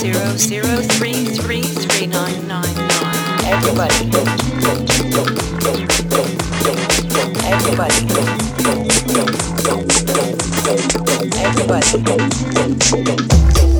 zero zero three three three nine nine nine. Everybody, everybody, everybody, everybody.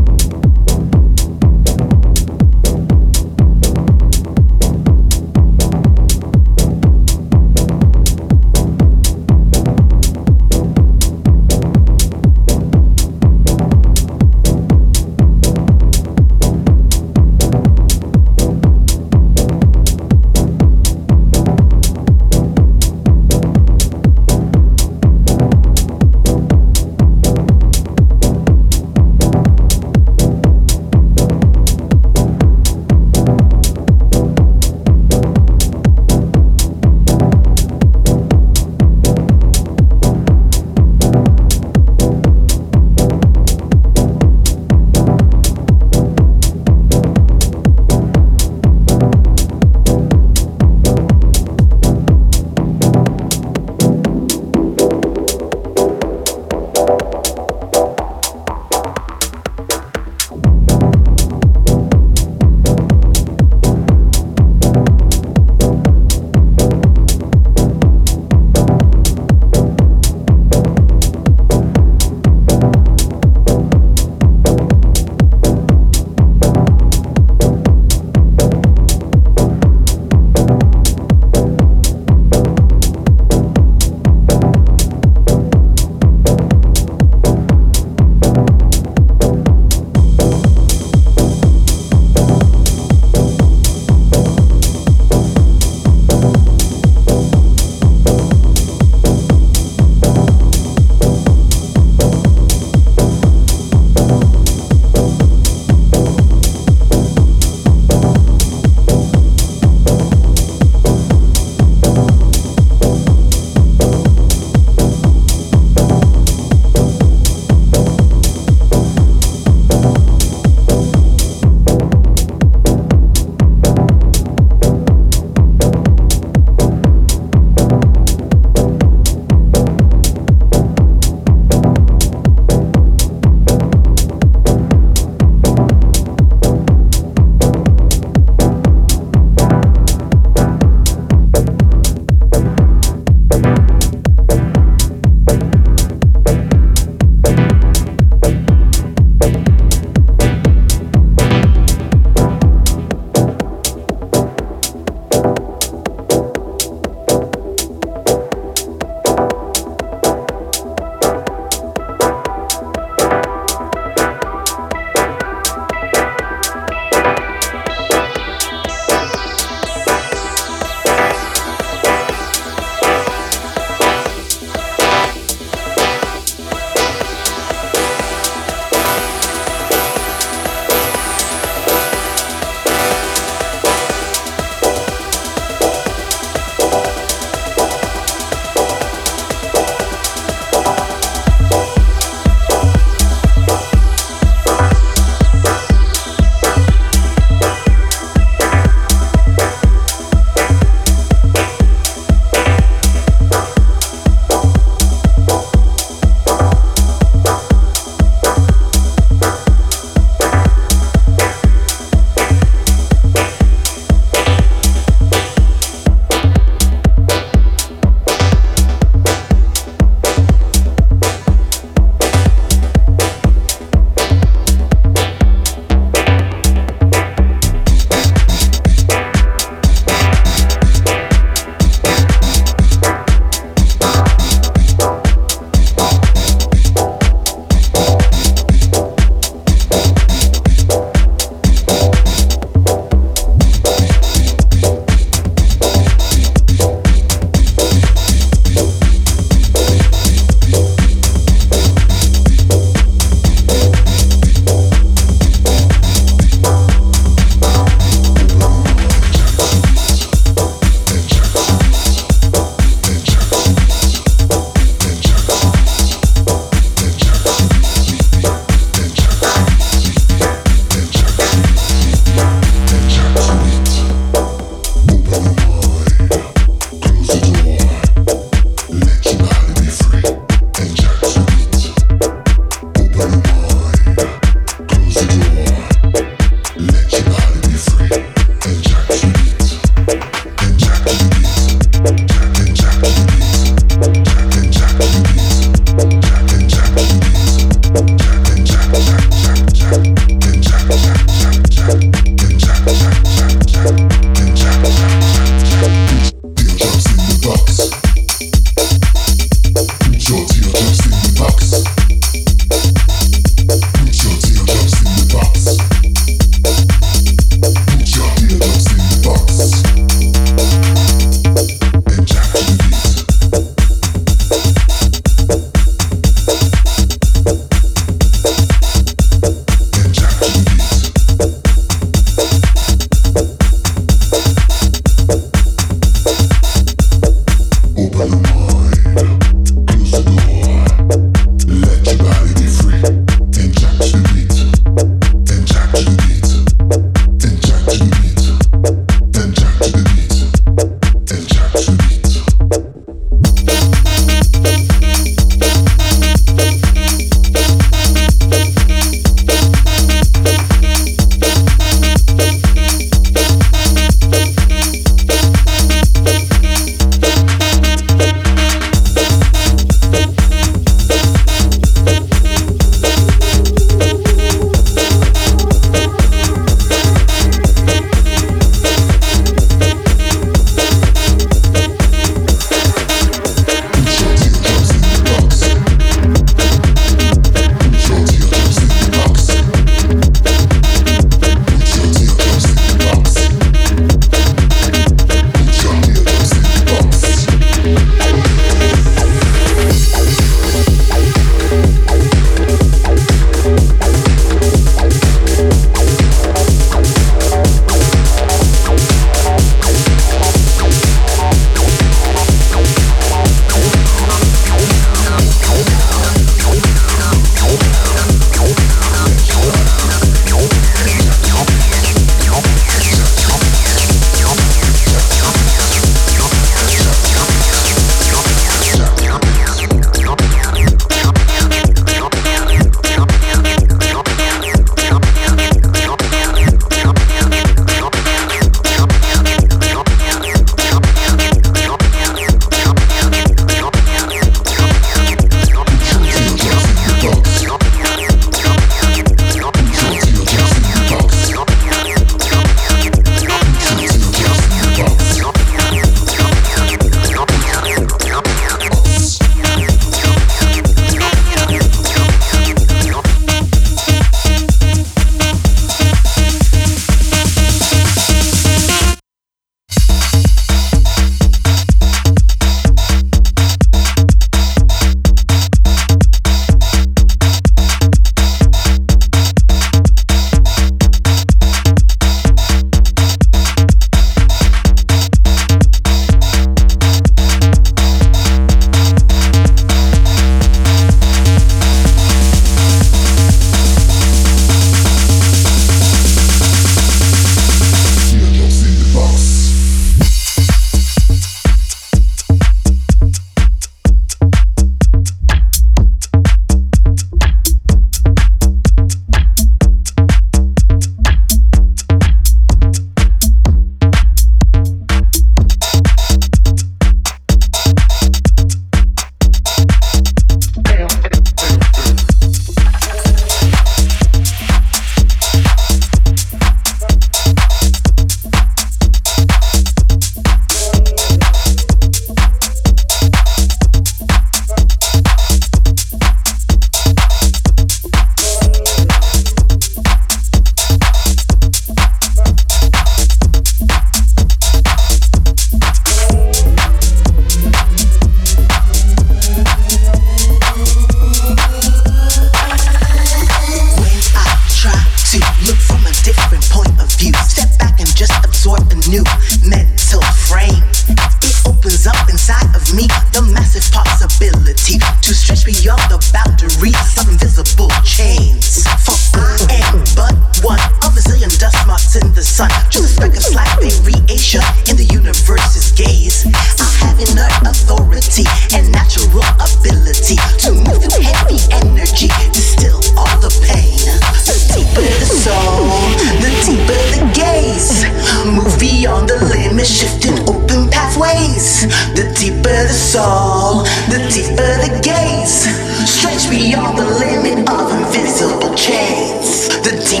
Bertie,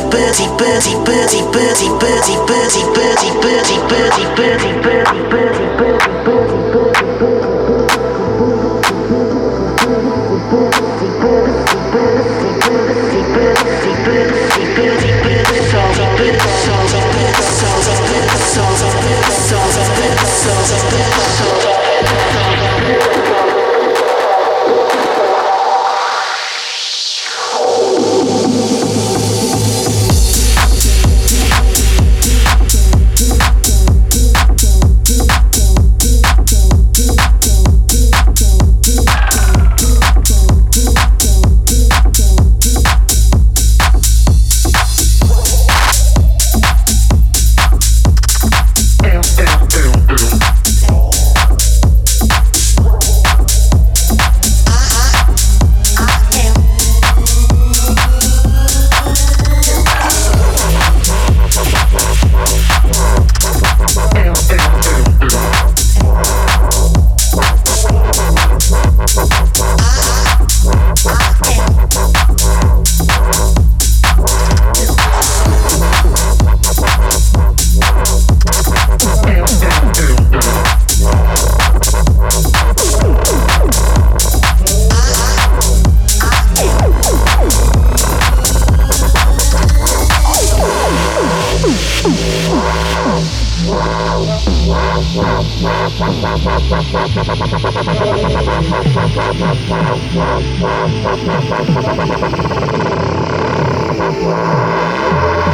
Bertie, Bertie, Bertie, Bertie, Bertie, Bertie, Bertie, Bertie, Bertie, Bertie, Bertie, Bertie, Bertie, Wow.